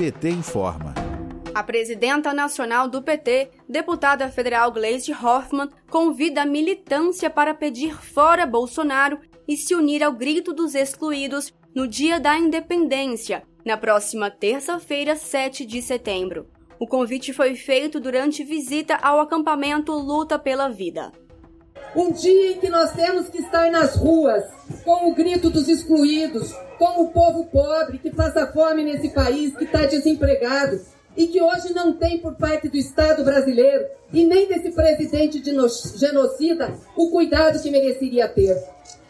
PT informa. A presidenta nacional do PT, deputada federal Gleisi Hoffmann, convida a militância para pedir fora Bolsonaro e se unir ao grito dos excluídos no Dia da Independência, na próxima terça-feira, 7 de setembro. O convite foi feito durante visita ao acampamento Luta pela Vida. Um dia em que nós temos que estar nas ruas, com o grito dos excluídos, com o povo pobre que passa fome nesse país, que está desempregado, e que hoje não tem por parte do Estado brasileiro e nem desse presidente de genocida o cuidado que mereceria ter.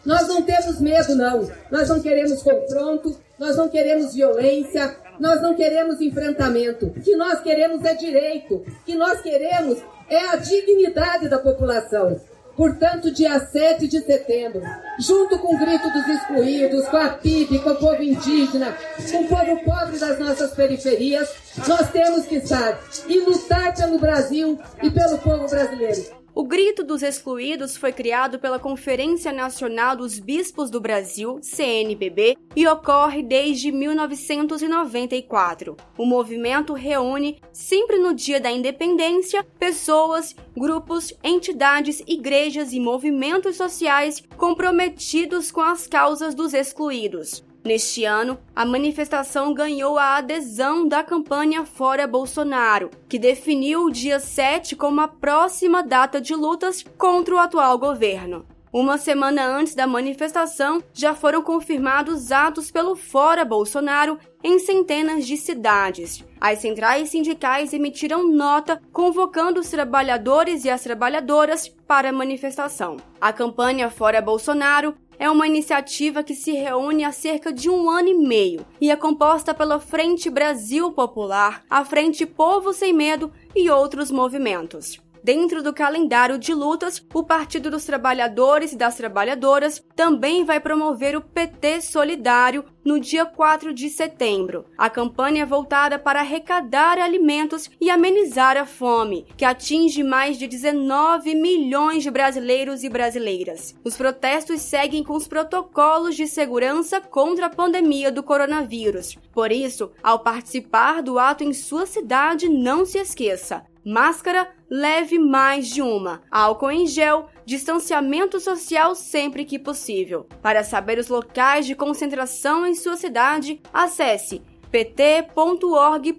Nós não temos medo, não. Nós não queremos confronto, nós não queremos violência, nós não queremos enfrentamento. O que nós queremos é direito, o que nós queremos é a dignidade da população. Portanto, dia 7 de setembro, junto com o grito dos excluídos, com a PIB, com o povo indígena, com o povo pobre das nossas periferias, nós temos que estar e lutar pelo Brasil e pelo povo brasileiro. O Grito dos Excluídos foi criado pela Conferência Nacional dos Bispos do Brasil, CNBB, e ocorre desde 1994. O movimento reúne, sempre no dia da independência, pessoas, grupos, entidades, igrejas e movimentos sociais comprometidos com as causas dos excluídos. Neste ano, a manifestação ganhou a adesão da campanha Fora Bolsonaro, que definiu o dia 7 como a próxima data de lutas contra o atual governo. Uma semana antes da manifestação, já foram confirmados atos pelo Fora Bolsonaro em centenas de cidades. As centrais sindicais emitiram nota convocando os trabalhadores e as trabalhadoras para a manifestação. A campanha Fora Bolsonaro é uma iniciativa que se reúne há cerca de um ano e meio e é composta pela Frente Brasil Popular, a Frente Povo Sem Medo e outros movimentos. Dentro do calendário de lutas, o Partido dos Trabalhadores e das Trabalhadoras também vai promover o PT Solidário no dia 4 de setembro. A campanha é voltada para arrecadar alimentos e amenizar a fome, que atinge mais de 19 milhões de brasileiros e brasileiras. Os protestos seguem com os protocolos de segurança contra a pandemia do coronavírus. Por isso, ao participar do ato em sua cidade, não se esqueça: Máscara, leve mais de uma. Álcool em gel, distanciamento social sempre que possível. Para saber os locais de concentração em sua cidade, acesse pt.org.br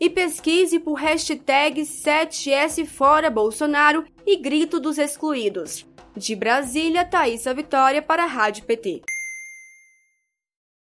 e pesquise por hashtag 7S Fora Bolsonaro e Grito dos Excluídos. De Brasília, Thaisa Vitória para a Rádio PT.